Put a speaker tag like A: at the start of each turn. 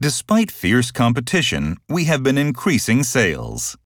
A: Despite fierce competition, we have been increasing sales.